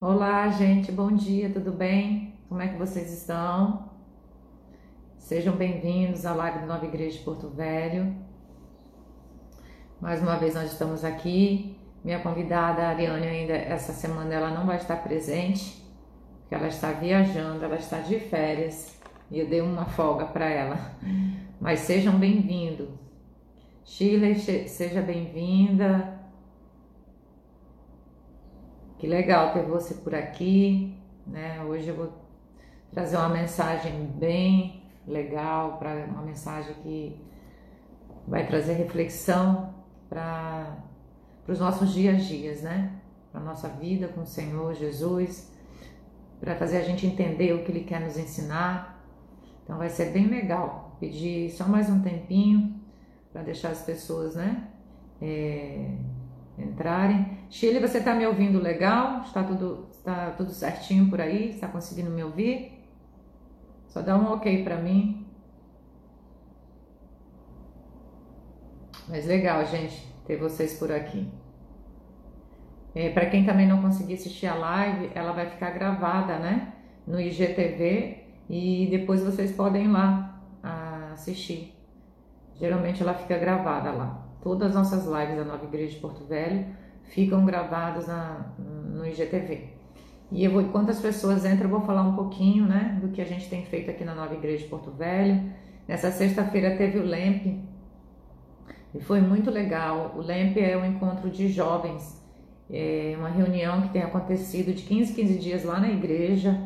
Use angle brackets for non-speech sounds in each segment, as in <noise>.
Olá, gente, bom dia, tudo bem? Como é que vocês estão? Sejam bem-vindos à live da Nova Igreja de Porto Velho. Mais uma vez nós estamos aqui. Minha convidada, Ariane, ainda essa semana ela não vai estar presente, porque ela está viajando, ela está de férias e eu dei uma folga para ela. Mas sejam bem-vindos. Shirley, seja bem-vinda. Que legal ter você por aqui, né? Hoje eu vou trazer uma mensagem bem legal, para uma mensagem que vai trazer reflexão para os nossos dias a dias, né? Para nossa vida com o Senhor Jesus, para fazer a gente entender o que Ele quer nos ensinar. Então vai ser bem legal. Pedir só mais um tempinho para deixar as pessoas, né? É entrarem. Chile, você está me ouvindo legal? Está tudo, está tudo certinho por aí? Está conseguindo me ouvir? Só dá um ok para mim. Mas legal, gente, ter vocês por aqui. É, para quem também não conseguir assistir a live, ela vai ficar gravada, né? No IGTV e depois vocês podem ir lá assistir. Geralmente ela fica gravada lá. Todas as nossas lives da Nova Igreja de Porto Velho ficam gravadas na, no IGTV. E eu vou, enquanto as pessoas entram, eu vou falar um pouquinho né, do que a gente tem feito aqui na Nova Igreja de Porto Velho. Nessa sexta-feira teve o LEMP e foi muito legal. O LEMP é um encontro de jovens, é uma reunião que tem acontecido de 15 15 dias lá na igreja.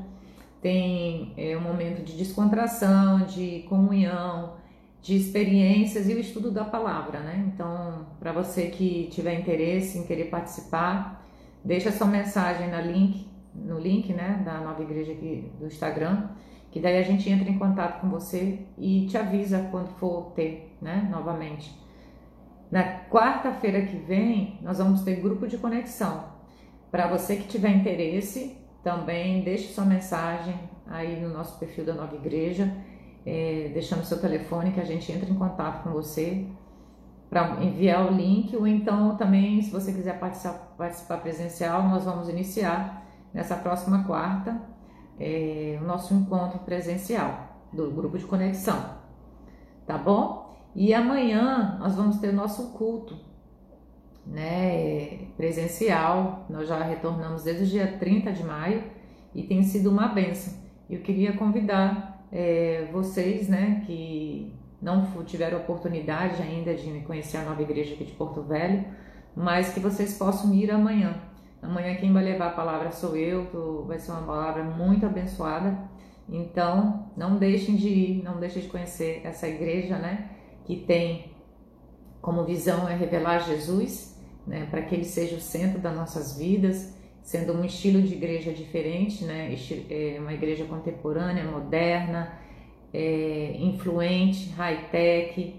Tem é, um momento de descontração, de comunhão, de experiências e o estudo da palavra, né? Então, para você que tiver interesse em querer participar, deixa sua mensagem na link, no link, né, da Nova Igreja aqui do Instagram, que daí a gente entra em contato com você e te avisa quando for ter, né, novamente. Na quarta-feira que vem, nós vamos ter grupo de conexão. Para você que tiver interesse, também deixe sua mensagem aí no nosso perfil da Nova Igreja é, deixando seu telefone que a gente entra em contato com você para enviar o link ou então também se você quiser participar, participar presencial nós vamos iniciar nessa próxima quarta é, o nosso encontro presencial do grupo de conexão tá bom? E amanhã nós vamos ter o nosso culto né presencial nós já retornamos desde o dia 30 de maio e tem sido uma benção. Eu queria convidar é, vocês, né, que não tiveram oportunidade ainda de conhecer a nova igreja aqui de Porto Velho, mas que vocês possam ir amanhã. Amanhã quem vai levar a palavra sou eu, vai ser uma palavra muito abençoada. Então, não deixem de ir, não deixem de conhecer essa igreja, né, que tem como visão é revelar Jesus, né, para que ele seja o centro das nossas vidas sendo um estilo de igreja diferente, né? É uma igreja contemporânea, moderna, é, influente, high-tech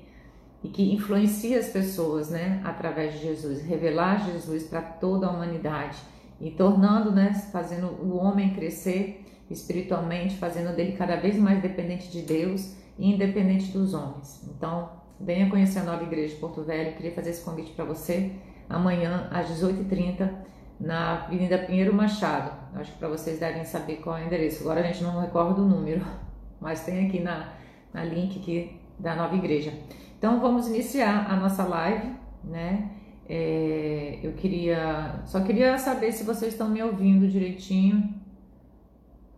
e que influencia as pessoas, né? Através de Jesus, revelar Jesus para toda a humanidade e tornando, né? Fazendo o homem crescer espiritualmente, fazendo dele cada vez mais dependente de Deus e independente dos homens. Então, venha conhecer a nova igreja de Porto Velho. Queria fazer esse convite para você amanhã às 18h30 na Avenida Pinheiro Machado. Acho que para vocês devem saber qual é o endereço. Agora a gente não recorda o número, <laughs> mas tem aqui na, na link aqui da nova igreja. Então vamos iniciar a nossa live, né? É, eu queria, só queria saber se vocês estão me ouvindo direitinho,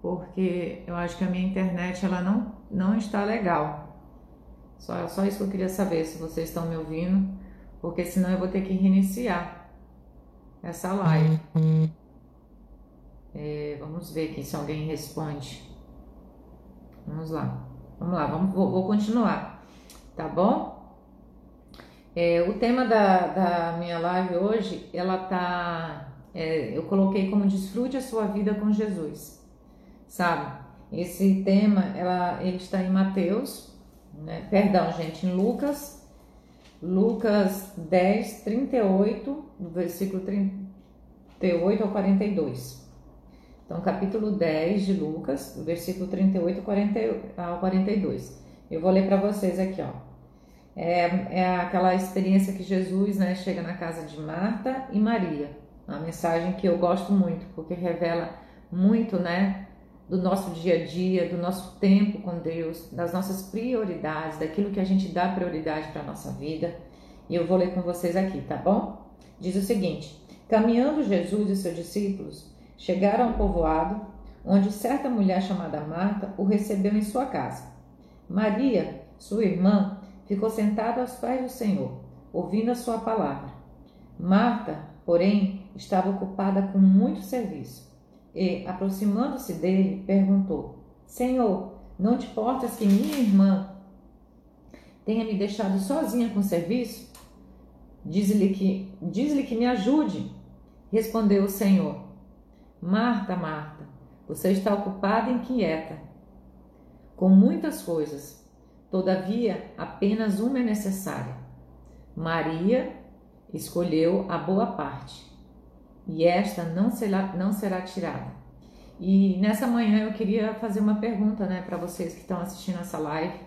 porque eu acho que a minha internet ela não, não está legal. Só, só isso que eu queria saber se vocês estão me ouvindo, porque senão eu vou ter que reiniciar essa live. É, vamos ver aqui se alguém responde. Vamos lá. Vamos lá, vamos, vou, vou continuar. Tá bom? É, o tema da, da minha live hoje, ela tá. É, eu coloquei como desfrute a sua vida com Jesus. Sabe? Esse tema, ela, ele está em Mateus, né? perdão, gente, em Lucas Lucas 10, 38, do versículo 38 ao 42. Então, capítulo 10 de Lucas, versículo 38 ao 42. Eu vou ler para vocês aqui, ó. É, é aquela experiência que Jesus né, chega na casa de Marta e Maria. Uma mensagem que eu gosto muito, porque revela muito, né, do nosso dia a dia, do nosso tempo com Deus, das nossas prioridades, daquilo que a gente dá prioridade para a nossa vida. E eu vou ler com vocês aqui, tá bom? Diz o seguinte: Caminhando Jesus e seus discípulos chegaram a um povoado onde certa mulher chamada Marta o recebeu em sua casa. Maria, sua irmã, ficou sentada aos pés do Senhor, ouvindo a sua palavra. Marta, porém, estava ocupada com muito serviço e, aproximando-se dele, perguntou: Senhor, não te importas que minha irmã tenha me deixado sozinha com o serviço? Diz-lhe que, diz-lhe que me ajude. Respondeu o Senhor: Marta, Marta, você está ocupada e inquieta com muitas coisas. Todavia, apenas uma é necessária. Maria escolheu a boa parte, e esta não será, não será tirada. E nessa manhã eu queria fazer uma pergunta né, para vocês que estão assistindo essa live.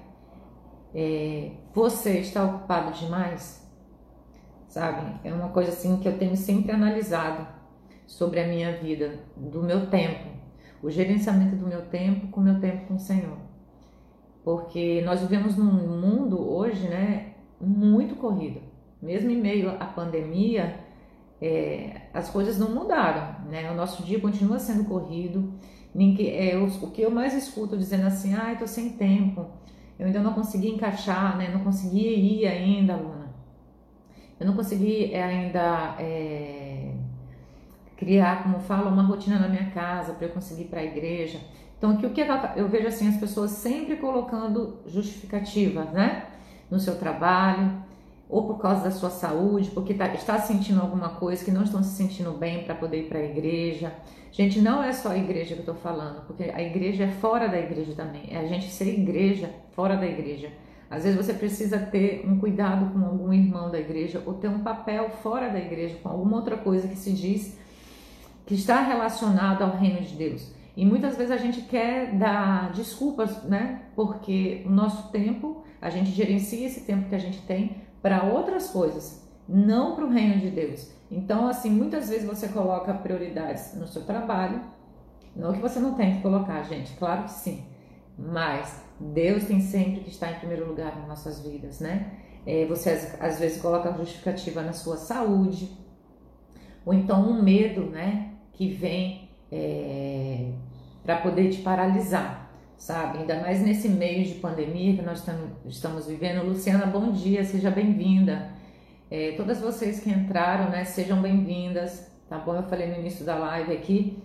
É, você está ocupado demais? Sabe? É uma coisa assim que eu tenho sempre analisado sobre a minha vida, do meu tempo, o gerenciamento do meu tempo com o meu tempo com o Senhor. Porque nós vivemos num mundo hoje, né, muito corrido. Mesmo em meio à pandemia, é, as coisas não mudaram, né? O nosso dia continua sendo corrido. Ninguém, é, o que eu mais escuto dizendo assim, ah, tô sem tempo, eu ainda não consegui encaixar, né? Não consegui ir ainda, Luna. Eu não consegui é, ainda é, criar, como falo, uma rotina na minha casa para eu conseguir ir para a igreja. Então, o que eu vejo assim as pessoas sempre colocando justificativas, né? No seu trabalho, ou por causa da sua saúde, porque tá, está sentindo alguma coisa que não estão se sentindo bem para poder ir para a igreja. Gente, não é só a igreja que eu estou falando, porque a igreja é fora da igreja também. É a gente ser igreja fora da igreja. Às vezes você precisa ter um cuidado com algum irmão da igreja ou ter um papel fora da igreja com alguma outra coisa que se diz que está relacionado ao reino de Deus. E muitas vezes a gente quer dar desculpas, né? Porque o nosso tempo, a gente gerencia esse tempo que a gente tem para outras coisas, não para o reino de Deus. Então, assim, muitas vezes você coloca prioridades no seu trabalho, não que você não tem que colocar, gente, claro que sim, mas Deus tem sempre que estar em primeiro lugar nas nossas vidas, né? É, você às vezes coloca justificativa na sua saúde, ou então um medo, né, que vem é, para poder te paralisar sabe? Ainda mais nesse meio de pandemia que nós estamos vivendo. Luciana, bom dia, seja bem-vinda. É, todas vocês que entraram, né, sejam bem-vindas, tá bom? Eu falei no início da live aqui,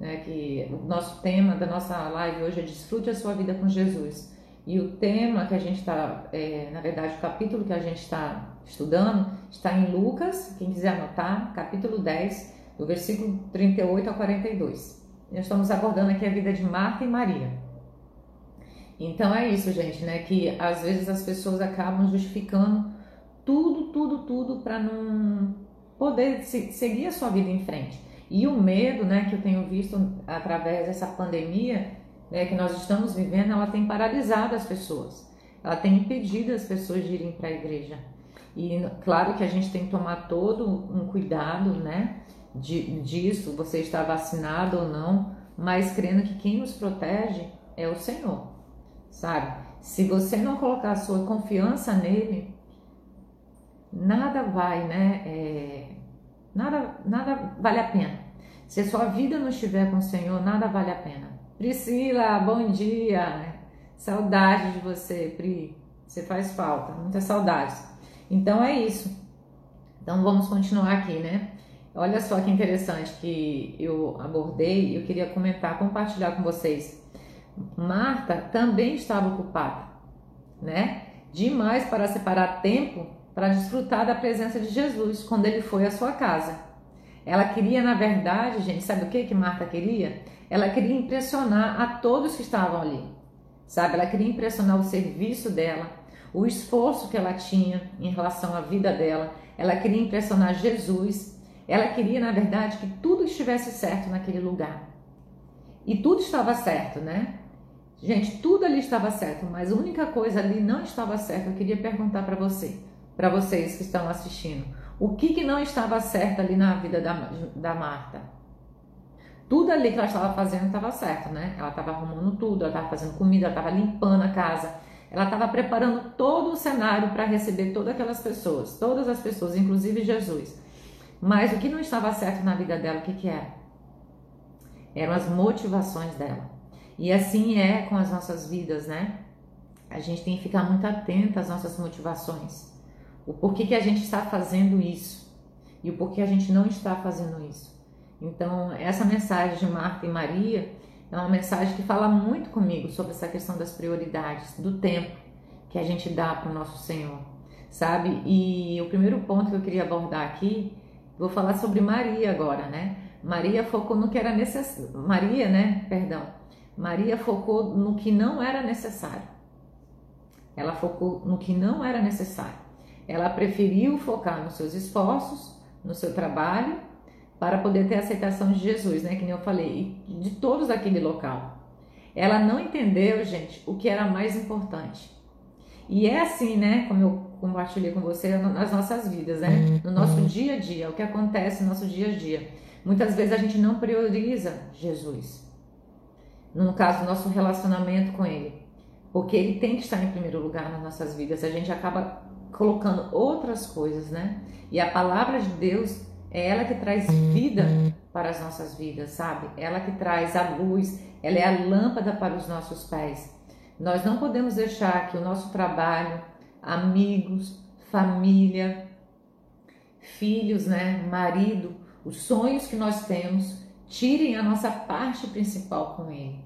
né, que o nosso tema da nossa live hoje é Desfrute a sua vida com Jesus. E o tema que a gente está, é, na verdade, o capítulo que a gente está estudando está em Lucas, quem quiser anotar, capítulo 10, do versículo 38 a 42. Nós estamos abordando aqui a vida de Marta e Maria. Então é isso, gente, né? Que às vezes as pessoas acabam justificando tudo, tudo, tudo para não poder seguir a sua vida em frente. E o medo, né, que eu tenho visto através dessa pandemia, né, que nós estamos vivendo, ela tem paralisado as pessoas. Ela tem impedido as pessoas de irem para a igreja. E claro que a gente tem que tomar todo um cuidado, né, de, disso, você está vacinado ou não, mas crendo que quem nos protege é o Senhor sabe? Se você não colocar a sua confiança nele, nada vai, né? É, nada, nada vale a pena. Se a sua vida não estiver com o Senhor, nada vale a pena. Priscila, bom dia. Saudade de você, Pri. Você faz falta, muitas saudades. Então é isso. Então vamos continuar aqui, né? Olha só que interessante que eu abordei, eu queria comentar, compartilhar com vocês Marta também estava ocupada, né? Demais para separar tempo para desfrutar da presença de Jesus quando ele foi à sua casa. Ela queria, na verdade, gente, sabe o que que Marta queria? Ela queria impressionar a todos que estavam ali. Sabe? Ela queria impressionar o serviço dela, o esforço que ela tinha em relação à vida dela. Ela queria impressionar Jesus. Ela queria, na verdade, que tudo estivesse certo naquele lugar. E tudo estava certo, né? Gente, tudo ali estava certo, mas a única coisa ali não estava certa. Eu queria perguntar para você, para vocês que estão assistindo, O que, que não estava certo ali na vida da, da Marta? Tudo ali que ela estava fazendo estava certo, né? Ela estava arrumando tudo, ela estava fazendo comida, ela estava limpando a casa, ela estava preparando todo o cenário para receber todas aquelas pessoas, todas as pessoas, inclusive Jesus. Mas o que não estava certo na vida dela, o que, que era? Eram as motivações dela. E assim é com as nossas vidas, né? A gente tem que ficar muito atento às nossas motivações. O porquê que a gente está fazendo isso e o porquê a gente não está fazendo isso. Então, essa mensagem de Marta e Maria é uma mensagem que fala muito comigo sobre essa questão das prioridades, do tempo que a gente dá para o nosso Senhor, sabe? E o primeiro ponto que eu queria abordar aqui, vou falar sobre Maria agora, né? Maria focou no que era necessário. Maria, né? Perdão. Maria focou no que não era necessário. Ela focou no que não era necessário. Ela preferiu focar nos seus esforços, no seu trabalho para poder ter a aceitação de Jesus, né? Que nem eu falei, de todos daquele local. Ela não entendeu, gente, o que era mais importante. E é assim, né? Como eu compartilhei com você nas nossas vidas, né? No nosso dia a dia, o que acontece no nosso dia a dia. Muitas vezes a gente não prioriza Jesus. No caso, nosso relacionamento com Ele. Porque Ele tem que estar em primeiro lugar nas nossas vidas. A gente acaba colocando outras coisas, né? E a palavra de Deus é ela que traz vida para as nossas vidas, sabe? Ela que traz a luz, ela é a lâmpada para os nossos pés. Nós não podemos deixar que o nosso trabalho, amigos, família, filhos, né, marido, os sonhos que nós temos, tirem a nossa parte principal com ele.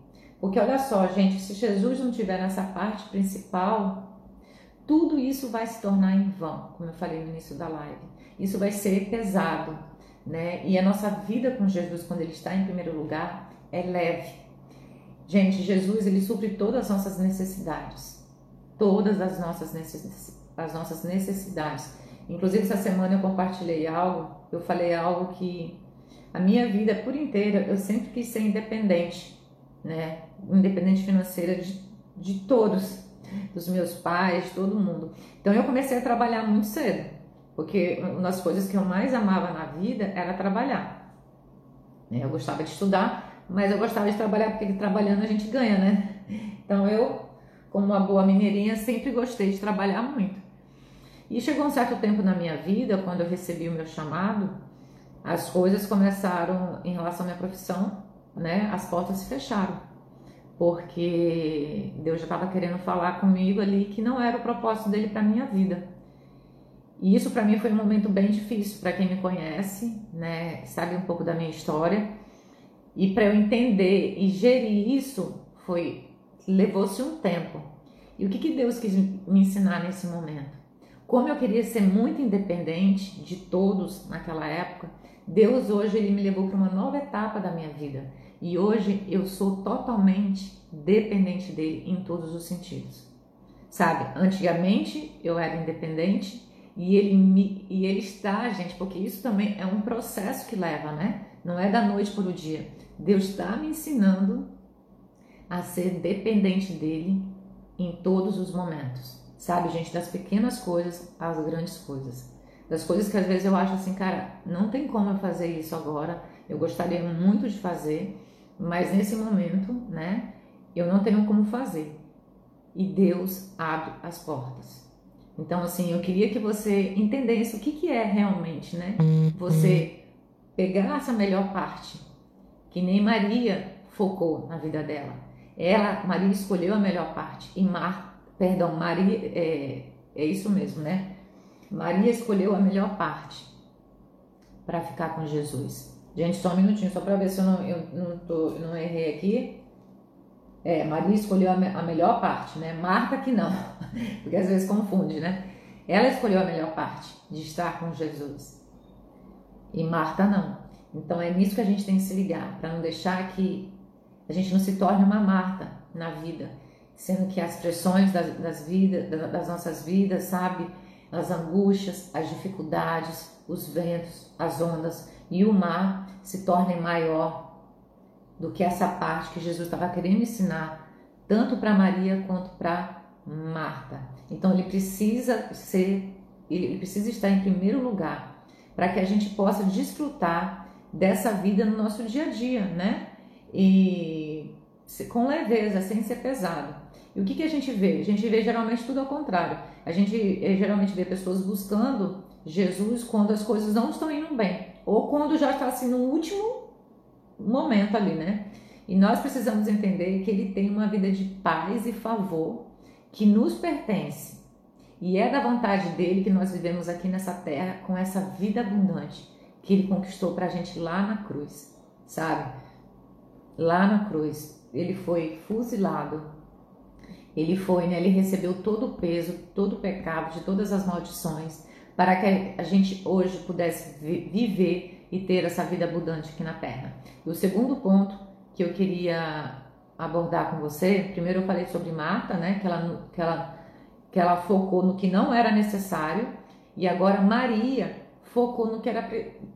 Porque olha só, gente, se Jesus não tiver nessa parte principal, tudo isso vai se tornar em vão, como eu falei no início da live isso vai ser pesado, né? E a nossa vida com Jesus, quando ele está em primeiro lugar, é leve. Gente, Jesus, ele supre todas as nossas necessidades. Todas as nossas, necess... as nossas necessidades. Inclusive, essa semana eu compartilhei algo, eu falei algo que a minha vida por inteira eu sempre quis ser independente, né? Independente financeira de, de todos, dos meus pais, de todo mundo. Então eu comecei a trabalhar muito cedo. Porque uma das coisas que eu mais amava na vida era trabalhar. Né? Eu gostava de estudar, mas eu gostava de trabalhar porque trabalhando a gente ganha, né? Então eu, como uma boa mineirinha, sempre gostei de trabalhar muito. E chegou um certo tempo na minha vida, quando eu recebi o meu chamado, as coisas começaram em relação à minha profissão, né? As portas se fecharam. Porque Deus já estava querendo falar comigo ali que não era o propósito dele para minha vida. E isso para mim foi um momento bem difícil para quem me conhece, né, sabe um pouco da minha história. E para eu entender e gerir isso foi levou-se um tempo. E o que, que Deus quis me ensinar nesse momento? Como eu queria ser muito independente de todos naquela época, Deus hoje ele me levou para uma nova etapa da minha vida. E hoje eu sou totalmente dependente dele em todos os sentidos. Sabe, antigamente eu era independente e ele, me, e ele está, gente, porque isso também é um processo que leva, né? Não é da noite para o dia. Deus está me ensinando a ser dependente dele em todos os momentos. Sabe, gente, das pequenas coisas às grandes coisas. Das coisas que às vezes eu acho assim, cara, não tem como eu fazer isso agora. Eu gostaria muito de fazer, mas nesse momento, né, eu não tenho como fazer. E Deus abre as portas. Então, assim, eu queria que você entendesse o que, que é realmente, né? Você pegar essa melhor parte, que nem Maria focou na vida dela. Ela, Maria escolheu a melhor parte. E Mar, perdão, Maria, é, é isso mesmo, né? Maria escolheu a melhor parte para ficar com Jesus. Gente, só um minutinho, só para ver se eu não, eu não, tô, não errei aqui. É, Maria escolheu a, me a melhor parte, né? Marta que não, <laughs> porque às vezes confunde, né? Ela escolheu a melhor parte de estar com Jesus e Marta não. Então é nisso que a gente tem que se ligar, para não deixar que a gente não se torne uma Marta na vida, sendo que as pressões das, das, das nossas vidas, sabe? As angústias, as dificuldades, os ventos, as ondas e o mar se tornem maior do que essa parte que Jesus estava querendo ensinar, tanto para Maria quanto para Marta. Então ele precisa ser, ele precisa estar em primeiro lugar. para que a gente possa desfrutar dessa vida no nosso dia a dia, né? E com leveza, sem ser pesado. E o que, que a gente vê? A gente vê geralmente tudo ao contrário. A gente eh, geralmente vê pessoas buscando Jesus quando as coisas não estão indo bem, ou quando já está assim no último momento ali, né? E nós precisamos entender que ele tem uma vida de paz e favor que nos pertence. E é da vontade dele que nós vivemos aqui nessa terra com essa vida abundante que ele conquistou para a gente lá na cruz, sabe? Lá na cruz, ele foi fuzilado, ele foi, né? Ele recebeu todo o peso, todo o pecado, de todas as maldições, para que a gente hoje pudesse viver e ter essa vida abundante aqui na terra. E o segundo ponto que eu queria abordar com você, primeiro eu falei sobre Marta, né? Que ela, que ela, que ela focou no que não era necessário, e agora Maria focou no que era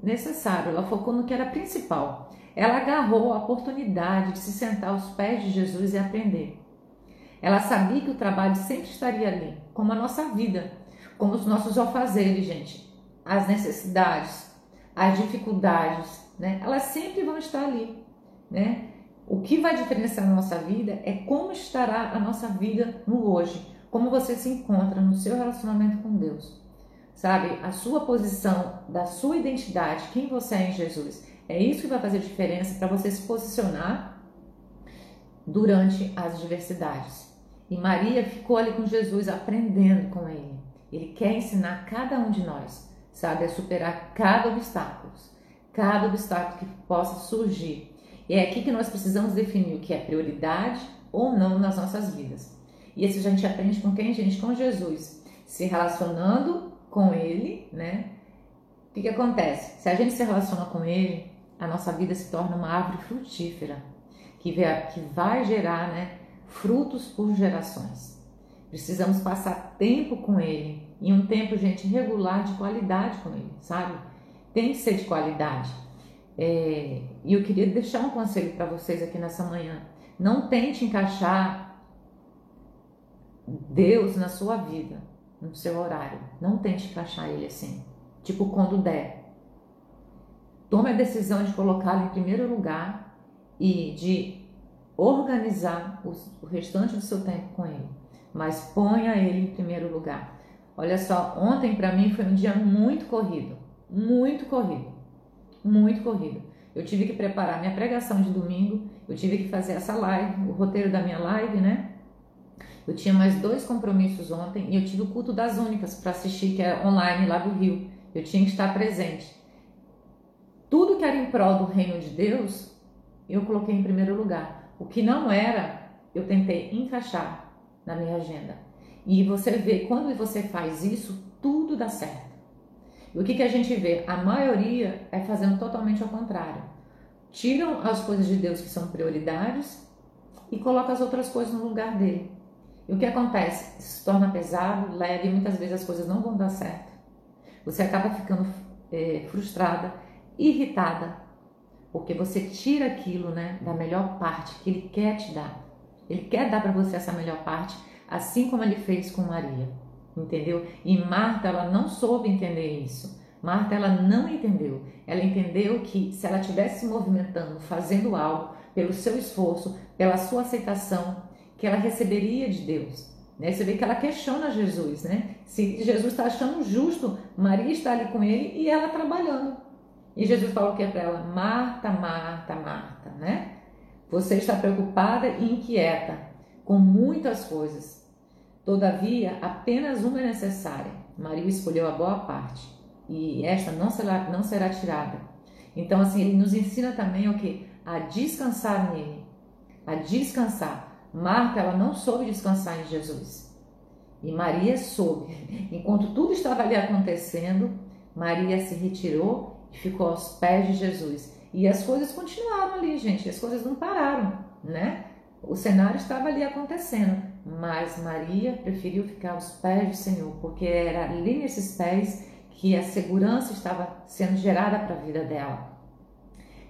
necessário, ela focou no que era principal. Ela agarrou a oportunidade de se sentar aos pés de Jesus e aprender. Ela sabia que o trabalho sempre estaria ali, como a nossa vida, como os nossos alfazeres, gente. As necessidades, as dificuldades, né? Elas sempre vão estar ali, né? O que vai diferenciar a nossa vida é como estará a nossa vida no hoje, como você se encontra no seu relacionamento com Deus. Sabe, a sua posição, da sua identidade, quem você é em Jesus. É isso que vai fazer diferença para você se posicionar durante as adversidades. E Maria ficou ali com Jesus aprendendo com ele. Ele quer ensinar cada um de nós, sabe, a superar cada obstáculo, cada obstáculo que possa surgir. E é aqui que nós precisamos definir o que é prioridade ou não nas nossas vidas. E isso a gente aprende com quem, gente? Com Jesus. Se relacionando com Ele, né? O que, que acontece? Se a gente se relaciona com Ele, a nossa vida se torna uma árvore frutífera, que, vai gerar né, frutos por gerações. Precisamos passar tempo com Ele, e um tempo, gente, regular de qualidade com Ele, sabe? Tem que ser de qualidade. É, e eu queria deixar um conselho para vocês aqui nessa manhã. Não tente encaixar Deus na sua vida, no seu horário. Não tente encaixar Ele assim. Tipo, quando der. Tome a decisão de colocá-lo em primeiro lugar e de organizar o restante do seu tempo com Ele. Mas ponha Ele em primeiro lugar. Olha só, ontem para mim foi um dia muito corrido. Muito corrido muito corrido. Eu tive que preparar minha pregação de domingo, eu tive que fazer essa live, o roteiro da minha live, né? Eu tinha mais dois compromissos ontem e eu tive o culto das únicas para assistir, que é online lá do Rio. Eu tinha que estar presente. Tudo que era em prol do reino de Deus, eu coloquei em primeiro lugar. O que não era, eu tentei encaixar na minha agenda. E você vê, quando você faz isso, tudo dá certo. E o que, que a gente vê? A maioria é fazendo totalmente ao contrário. Tiram as coisas de Deus que são prioridades e colocam as outras coisas no lugar dele. E o que acontece? Se torna pesado, leve e muitas vezes as coisas não vão dar certo. Você acaba ficando é, frustrada, irritada, porque você tira aquilo né, da melhor parte que ele quer te dar. Ele quer dar para você essa melhor parte, assim como ele fez com Maria entendeu? E Marta, ela não soube entender isso. Marta, ela não entendeu. Ela entendeu que se ela estivesse se movimentando, fazendo algo, pelo seu esforço, pela sua aceitação, que ela receberia de Deus. Né? Você vê que ela questiona Jesus, né? Se Jesus está achando justo, Maria está ali com ele e ela trabalhando. E Jesus falou o que para ela? Marta, Marta, Marta, né? Você está preocupada e inquieta com muitas coisas, Todavia, apenas uma é necessária. Maria escolheu a boa parte e esta não será, não será tirada. Então, assim, ele nos ensina também o que? A descansar nele, a descansar. Marta, ela não soube descansar em Jesus. E Maria soube. <laughs> Enquanto tudo estava ali acontecendo, Maria se retirou e ficou aos pés de Jesus. E as coisas continuaram ali, gente. As coisas não pararam, né? O cenário estava ali acontecendo. Mas Maria preferiu ficar aos pés do Senhor, porque era ali nesses pés que a segurança estava sendo gerada para a vida dela.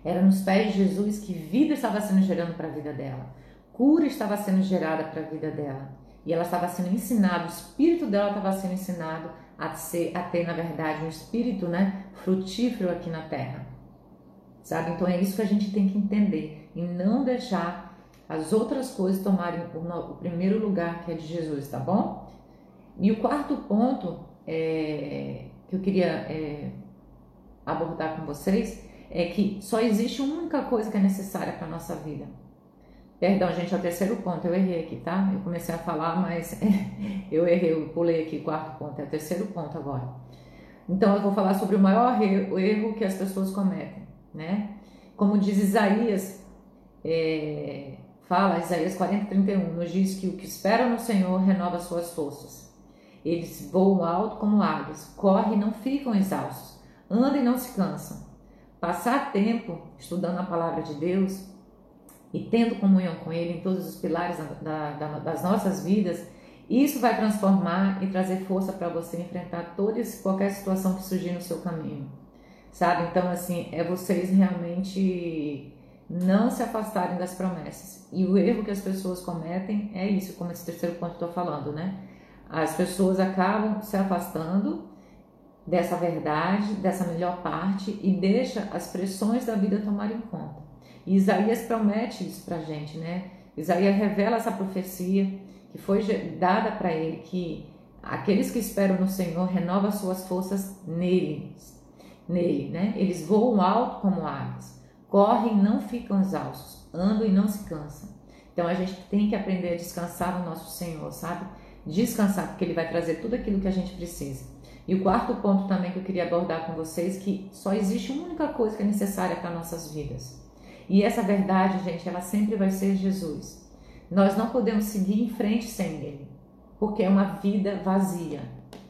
Era nos pés de Jesus que vida estava sendo gerando para a vida dela. Cura estava sendo gerada para a vida dela. E ela estava sendo ensinada, o espírito dela estava sendo ensinado a, ser, a ter, na verdade, um espírito né, frutífero aqui na terra. Sabe? Então é isso que a gente tem que entender e não deixar as outras coisas tomarem o, primeiro lugar que é de Jesus, tá bom? E o quarto ponto é, que eu queria é, abordar com vocês é que só existe uma única coisa que é necessária para nossa vida. Perdão, gente, é o terceiro ponto, eu errei aqui, tá? Eu comecei a falar, mas <laughs> eu errei, eu pulei aqui o quarto ponto, é o terceiro ponto agora. Então eu vou falar sobre o maior erro que as pessoas cometem, né? Como diz Isaías, é, fala, Isaías 40, 31, nos diz que o que espera no Senhor renova suas forças. Eles voam alto como águias, correm e não ficam exaustos, andam e não se cansam. Passar tempo estudando a palavra de Deus e tendo comunhão com Ele em todos os pilares da, da, das nossas vidas, isso vai transformar e trazer força para você enfrentar toda e qualquer situação que surgir no seu caminho, sabe? Então, assim, é vocês realmente não se afastarem das promessas. E o erro que as pessoas cometem é isso, como esse terceiro ponto que eu estou falando, né? As pessoas acabam se afastando dessa verdade, dessa melhor parte e deixa as pressões da vida tomarem conta. E Isaías promete isso para a gente, né? Isaías revela essa profecia que foi dada para ele, que aqueles que esperam no Senhor renovam suas forças nele, nele, né? Eles voam alto como aves, correm e não ficam exaustos, andam e não se cansam. Então a gente tem que aprender a descansar no nosso Senhor, sabe? Descansar, porque Ele vai trazer tudo aquilo que a gente precisa. E o quarto ponto também que eu queria abordar com vocês, que só existe uma única coisa que é necessária para nossas vidas. E essa verdade, gente, ela sempre vai ser Jesus. Nós não podemos seguir em frente sem Ele, porque é uma vida vazia.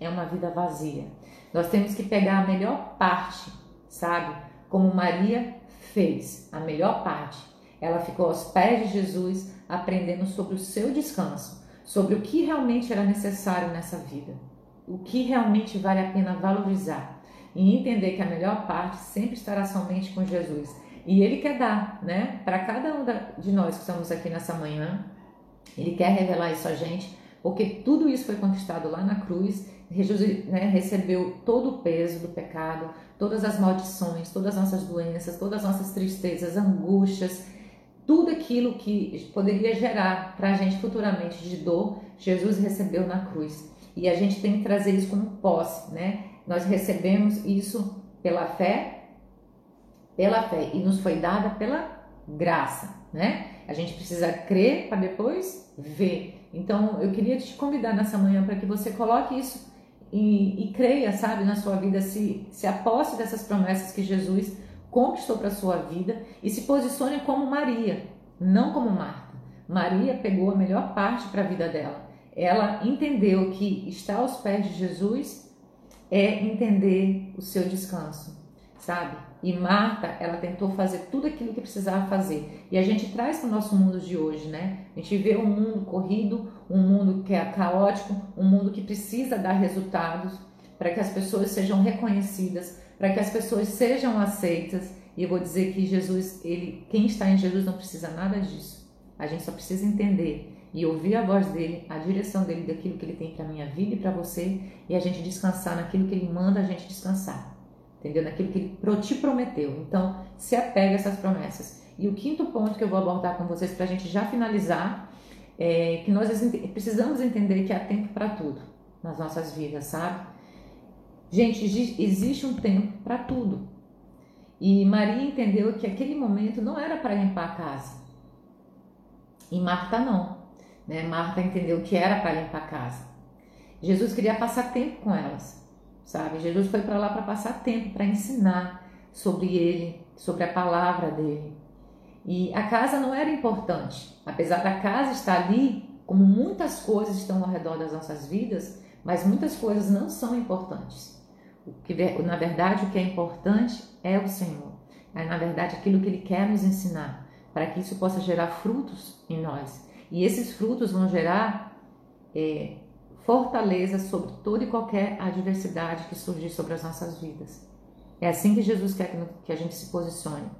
É uma vida vazia. Nós temos que pegar a melhor parte, sabe? Como Maria fez, a melhor parte. Ela ficou aos pés de Jesus, aprendendo sobre o seu descanso, sobre o que realmente era necessário nessa vida o que realmente vale a pena valorizar e entender que a melhor parte sempre estará somente com Jesus. E Ele quer dar, né, para cada um de nós que estamos aqui nessa manhã, Ele quer revelar isso a gente, porque tudo isso foi conquistado lá na cruz. Né, recebeu todo o peso do pecado, todas as maldições, todas as nossas doenças, todas as nossas tristezas, angústias, tudo aquilo que poderia gerar para a gente futuramente de dor, Jesus recebeu na cruz. E a gente tem que trazer isso como posse, né? Nós recebemos isso pela fé, pela fé, e nos foi dada pela graça, né? A gente precisa crer para depois ver. Então, eu queria te convidar nessa manhã para que você coloque isso e, e, creia, sabe, na sua vida, se, se aposte dessas promessas que Jesus conquistou para a sua vida e se posicione como Maria, não como Marta. Maria pegou a melhor parte para a vida dela ela entendeu que estar aos pés de Jesus é entender o seu descanso, sabe? E Marta, ela tentou fazer tudo aquilo que precisava fazer. E a gente traz para o nosso mundo de hoje, né? A gente vê um mundo corrido, um mundo que é caótico, um mundo que precisa dar resultados para que as pessoas sejam reconhecidas, para que as pessoas sejam aceitas. E eu vou dizer que Jesus, ele, quem está em Jesus não precisa nada disso. A gente só precisa entender e ouvir a voz dele, a direção dele daquilo que ele tem para minha vida e para você, e a gente descansar naquilo que ele manda a gente descansar. Entendeu? Naquilo que ele te prometeu. Então, se apega a essas promessas. E o quinto ponto que eu vou abordar com vocês para a gente já finalizar é que nós precisamos entender que há tempo para tudo nas nossas vidas, sabe? Gente, existe um tempo para tudo. E Maria entendeu que aquele momento não era para limpar a casa. E Marta não. Né? Marta entendeu que era para limpar a casa. Jesus queria passar tempo com elas, sabe? Jesus foi para lá para passar tempo, para ensinar sobre ele, sobre a palavra dele. E a casa não era importante, apesar da casa estar ali, como muitas coisas estão ao redor das nossas vidas, mas muitas coisas não são importantes. O que, na verdade, o que é importante é o Senhor. É, na verdade, aquilo que Ele quer nos ensinar, para que isso possa gerar frutos em nós. E esses frutos vão gerar é, fortaleza sobre toda e qualquer adversidade que surgir sobre as nossas vidas. É assim que Jesus quer que a gente se posicione.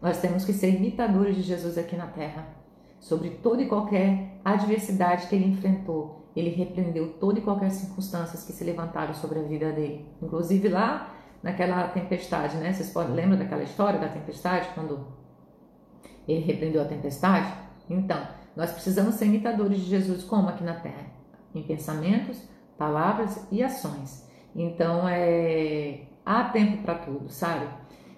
Nós temos que ser imitadores de Jesus aqui na terra, sobre toda e qualquer adversidade que ele enfrentou. ele repreendeu toda e qualquer circunstâncias que se levantaram sobre a vida dele. Inclusive lá naquela tempestade, né? Vocês podem lembrar daquela história da tempestade quando ele repreendeu a tempestade? Então, nós precisamos ser imitadores de Jesus como aqui na terra, em pensamentos, palavras e ações. Então, é há tempo para tudo, sabe?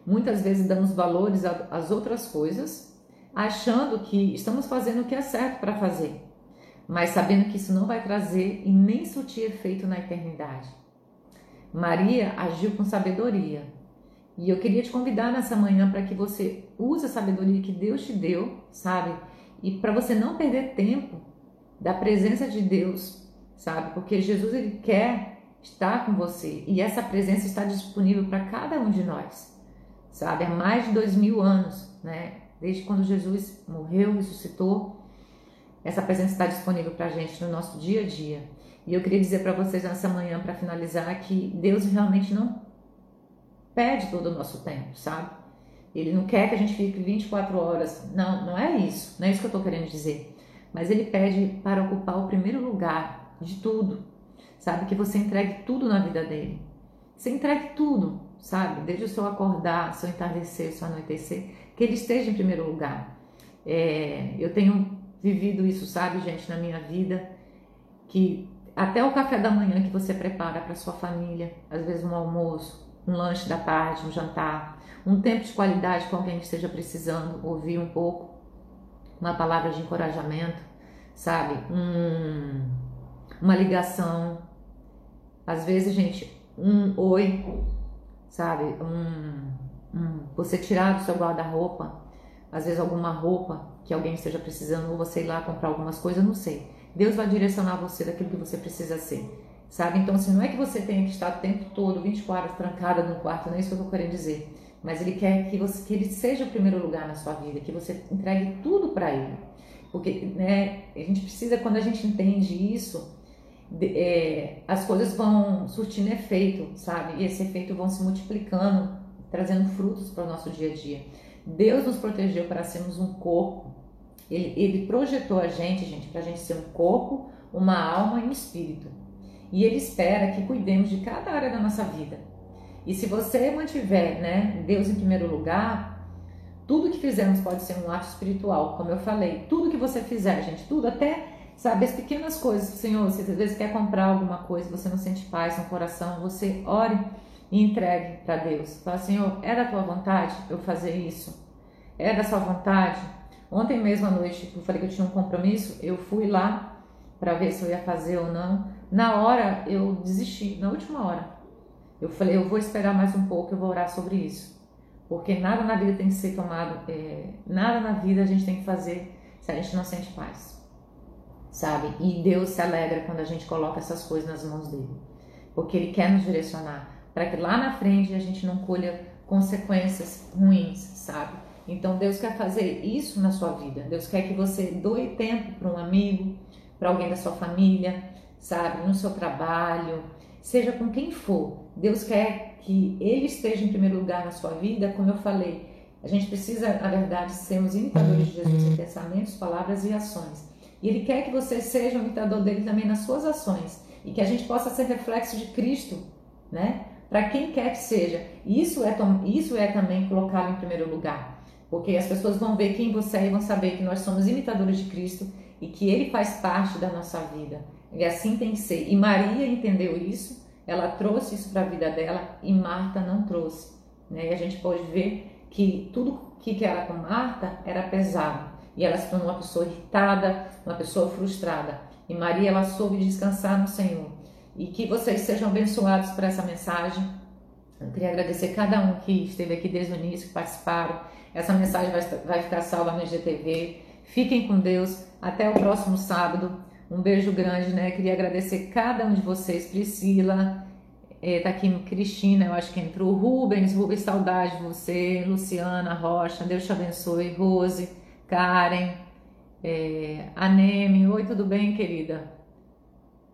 Muitas vezes damos valores às outras coisas, achando que estamos fazendo o que é certo para fazer, mas sabendo que isso não vai trazer e nem surtir efeito na eternidade. Maria agiu com sabedoria. E eu queria te convidar nessa manhã para que você use a sabedoria que Deus te deu, sabe? E para você não perder tempo da presença de Deus, sabe? Porque Jesus ele quer estar com você e essa presença está disponível para cada um de nós, sabe? Há mais de dois mil anos, né? Desde quando Jesus morreu, ressuscitou, essa presença está disponível para a gente no nosso dia a dia. E eu queria dizer para vocês nessa manhã, para finalizar, que Deus realmente não pede todo o nosso tempo, sabe? Ele não quer que a gente fique 24 horas. Não, não é isso. Não é isso que eu estou querendo dizer. Mas ele pede para ocupar o primeiro lugar de tudo. Sabe? Que você entregue tudo na vida dele. Você entregue tudo, sabe? Desde o seu acordar, seu entardecer, seu anoitecer. Que ele esteja em primeiro lugar. É, eu tenho vivido isso, sabe, gente, na minha vida. Que até o café da manhã que você prepara para sua família, às vezes um almoço, um lanche da tarde, um jantar, um tempo de qualidade com alguém que esteja precisando ouvir um pouco, uma palavra de encorajamento, sabe? Um, uma ligação. Às vezes, gente, um oi, sabe? Um, um, você tirar do seu guarda-roupa, às vezes alguma roupa que alguém esteja precisando, ou você ir lá comprar algumas coisas, não sei Deus vai direcionar você daquilo que você precisa ser. Sabe? Então, assim, não é que você tenha que estar o tempo todo, 24 horas trancada no quarto, não é isso que eu estou querendo dizer. Mas Ele quer que, você, que Ele seja o primeiro lugar na sua vida, que você entregue tudo para Ele. Porque né, a gente precisa, quando a gente entende isso, é, as coisas vão surtindo efeito, sabe? E esse efeito vão se multiplicando, trazendo frutos para o nosso dia a dia. Deus nos protegeu para sermos um corpo ele, ele projetou a gente, gente, para a gente ser um corpo, uma alma e um espírito. E ele espera que cuidemos de cada área da nossa vida. E se você mantiver né, Deus em primeiro lugar, tudo que fizermos pode ser um ato espiritual, como eu falei. Tudo que você fizer, gente, tudo, até, sabe, as pequenas coisas. Senhor, se às vezes quer comprar alguma coisa, você não sente paz no coração, você ore e entregue para Deus. Fala, Senhor, é da tua vontade eu fazer isso? É da sua vontade? Ontem mesmo à noite, eu falei que eu tinha um compromisso, eu fui lá para ver se eu ia fazer ou não. Na hora eu desisti, na última hora. Eu falei, eu vou esperar mais um pouco, eu vou orar sobre isso. Porque nada na vida tem que ser tomado, é, nada na vida a gente tem que fazer se a gente não sente paz. Sabe? E Deus se alegra quando a gente coloca essas coisas nas mãos dele. Porque ele quer nos direcionar para que lá na frente a gente não colha consequências ruins, sabe? Então Deus quer fazer isso na sua vida. Deus quer que você doe tempo para um amigo, para alguém da sua família, sabe, no seu trabalho, seja com quem for. Deus quer que ele esteja em primeiro lugar na sua vida, como eu falei. A gente precisa, na verdade, sermos imitadores de Jesus em pensamentos, palavras e ações. E ele quer que você seja um imitador dele também nas suas ações e que a gente possa ser reflexo de Cristo, né? Para quem quer que seja. Isso é, isso é também colocado em primeiro lugar. Porque as pessoas vão ver quem você é e vão saber que nós somos imitadores de Cristo e que Ele faz parte da nossa vida. E assim tem que ser. E Maria entendeu isso, ela trouxe isso para a vida dela e Marta não trouxe. Né? E a gente pode ver que tudo que era com Marta era pesado. E ela se tornou uma pessoa irritada, uma pessoa frustrada. E Maria, ela soube descansar no Senhor. E que vocês sejam abençoados por essa mensagem. Eu queria agradecer cada um que esteve aqui desde o início, que participaram essa mensagem vai, vai ficar salva no IGTV. Fiquem com Deus. Até o próximo sábado. Um beijo grande, né? Queria agradecer cada um de vocês. Priscila, é, tá aqui Cristina, eu acho que entrou. Rubens, Rubens, saudade de você. Luciana Rocha, Deus te abençoe. Rose, Karen, é, oi, tudo bem, querida?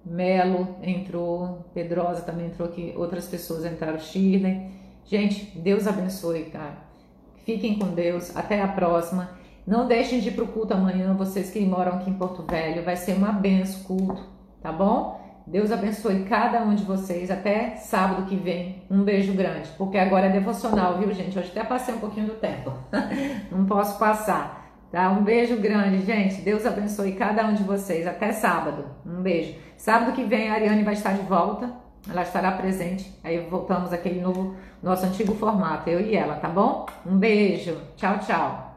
Melo entrou, Pedrosa também entrou aqui, outras pessoas entraram, Shirley. Gente, Deus abençoe, cara. Fiquem com Deus. Até a próxima. Não deixem de ir para o culto amanhã, vocês que moram aqui em Porto Velho. Vai ser uma benção culto. tá bom? Deus abençoe cada um de vocês. Até sábado que vem. Um beijo grande. Porque agora é devocional, viu, gente? Hoje até passei um pouquinho do tempo. <laughs> Não posso passar. Tá? Um beijo grande, gente. Deus abençoe cada um de vocês. Até sábado. Um beijo. Sábado que vem a Ariane vai estar de volta. Ela estará presente. Aí voltamos aquele novo, nosso antigo formato, eu e ela, tá bom? Um beijo. Tchau, tchau.